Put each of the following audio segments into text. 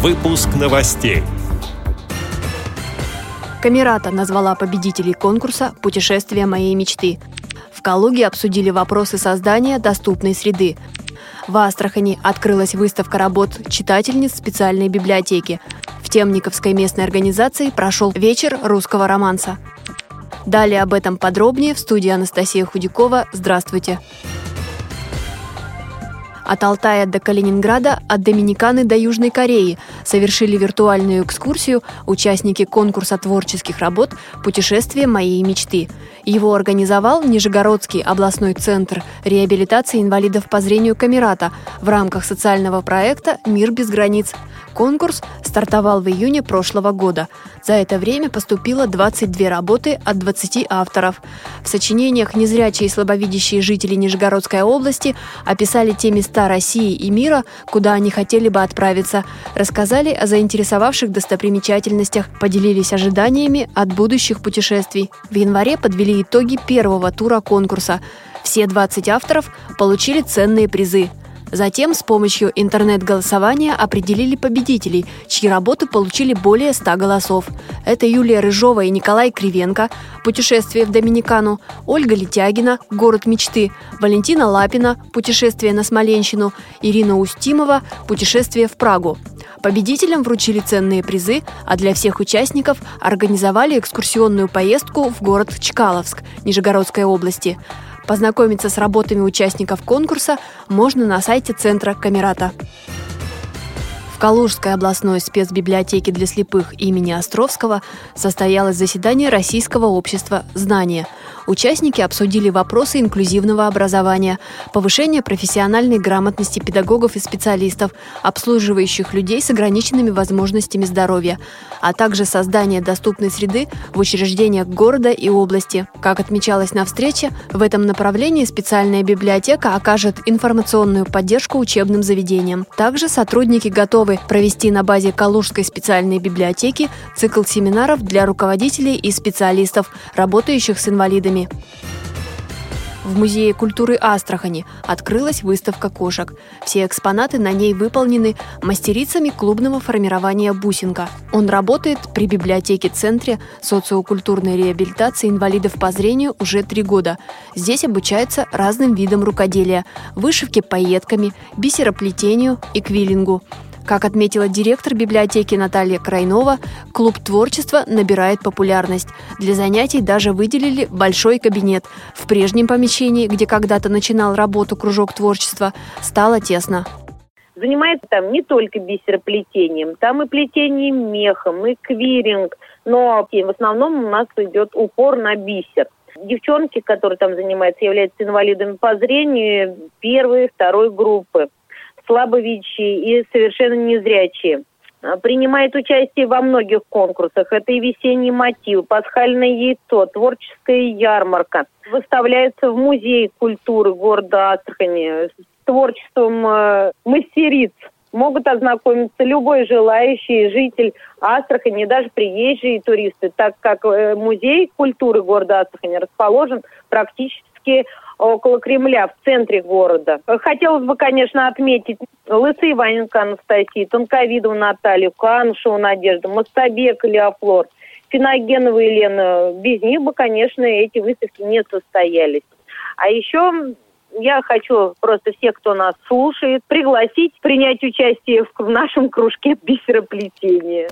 Выпуск новостей. Камерата назвала победителей конкурса «Путешествие моей мечты». В Калуге обсудили вопросы создания доступной среды. В Астрахани открылась выставка работ читательниц специальной библиотеки. В Темниковской местной организации прошел вечер русского романса. Далее об этом подробнее в студии Анастасия Худякова. Здравствуйте! От Алтая до Калининграда, от Доминиканы до Южной Кореи совершили виртуальную экскурсию участники конкурса творческих работ «Путешествие моей мечты». Его организовал Нижегородский областной центр реабилитации инвалидов по зрению Камерата в рамках социального проекта «Мир без границ». Конкурс стартовал в июне прошлого года. За это время поступило 22 работы от 20 авторов. В сочинениях незрячие и слабовидящие жители Нижегородской области описали те места России и мира, куда они хотели бы отправиться, рассказали о заинтересовавших достопримечательностях, поделились ожиданиями от будущих путешествий. В январе подвели итоги первого тура конкурса. Все 20 авторов получили ценные призы – Затем с помощью интернет-голосования определили победителей, чьи работы получили более 100 голосов. Это Юлия Рыжова и Николай Кривенко «Путешествие в Доминикану», Ольга Летягина «Город мечты», Валентина Лапина «Путешествие на Смоленщину», Ирина Устимова «Путешествие в Прагу». Победителям вручили ценные призы, а для всех участников организовали экскурсионную поездку в город Чкаловск Нижегородской области – Познакомиться с работами участников конкурса можно на сайте Центра Камерата. В Калужской областной спецбиблиотеке для слепых имени Островского состоялось заседание Российского общества «Знания», Участники обсудили вопросы инклюзивного образования, повышения профессиональной грамотности педагогов и специалистов, обслуживающих людей с ограниченными возможностями здоровья, а также создание доступной среды в учреждениях города и области. Как отмечалось на встрече, в этом направлении специальная библиотека окажет информационную поддержку учебным заведениям. Также сотрудники готовы провести на базе Калужской специальной библиотеки цикл семинаров для руководителей и специалистов, работающих с инвалидами. В Музее культуры Астрахани открылась выставка кошек. Все экспонаты на ней выполнены мастерицами клубного формирования «Бусинка». Он работает при библиотеке-центре социокультурной реабилитации инвалидов по зрению уже три года. Здесь обучаются разным видам рукоделия – вышивке пайетками, бисероплетению и квиллингу – как отметила директор библиотеки Наталья Крайнова, клуб творчества набирает популярность. Для занятий даже выделили большой кабинет. В прежнем помещении, где когда-то начинал работу кружок творчества, стало тесно. Занимается там не только бисероплетением, там и плетением мехом, и квиринг, но в основном у нас идет упор на бисер. Девчонки, которые там занимаются, являются инвалидами по зрению первой, второй группы слабовидящие и совершенно незрячие. А, принимает участие во многих конкурсах. Это и весенний мотив, пасхальное яйцо, творческая ярмарка. Выставляется в музее культуры города Астрахани с творчеством э, мастериц. Могут ознакомиться любой желающий житель Астрахани, даже приезжие туристы, так как э, музей культуры города Астрахани расположен практически около Кремля, в центре города. Хотелось бы, конечно, отметить Лысый Иваненко Анастасии, Тонковидову Наталью, Канушеву Надежду, Мостабек Леофлор, Финогенова Елена. Без них бы, конечно, эти выставки не состоялись. А еще я хочу просто всех, кто нас слушает, пригласить принять участие в нашем кружке бисероплетения.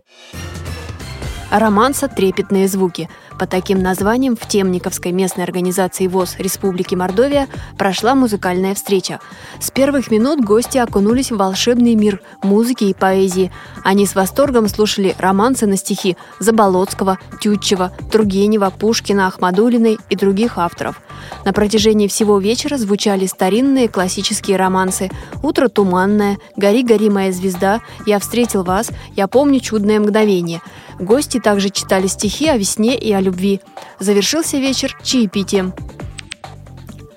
Романса «Трепетные звуки». По таким названиям в Темниковской местной организации ВОЗ Республики Мордовия прошла музыкальная встреча. С первых минут гости окунулись в волшебный мир музыки и поэзии. Они с восторгом слушали романсы на стихи Заболоцкого, Тютчева, Тургенева, Пушкина, Ахмадулиной и других авторов. На протяжении всего вечера звучали старинные классические романсы «Утро туманное», «Гори, гори, моя звезда», «Я встретил вас», «Я помню чудное мгновение». Гости также читали стихи о весне и о любви. Завершился вечер чаепитием.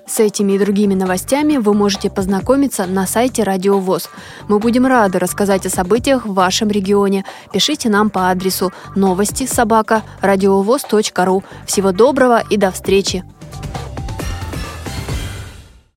С этими и другими новостями вы можете познакомиться на сайте Радио ВОЗ. Мы будем рады рассказать о событиях в вашем регионе. Пишите нам по адресу новости собака ру. Всего доброго и до встречи!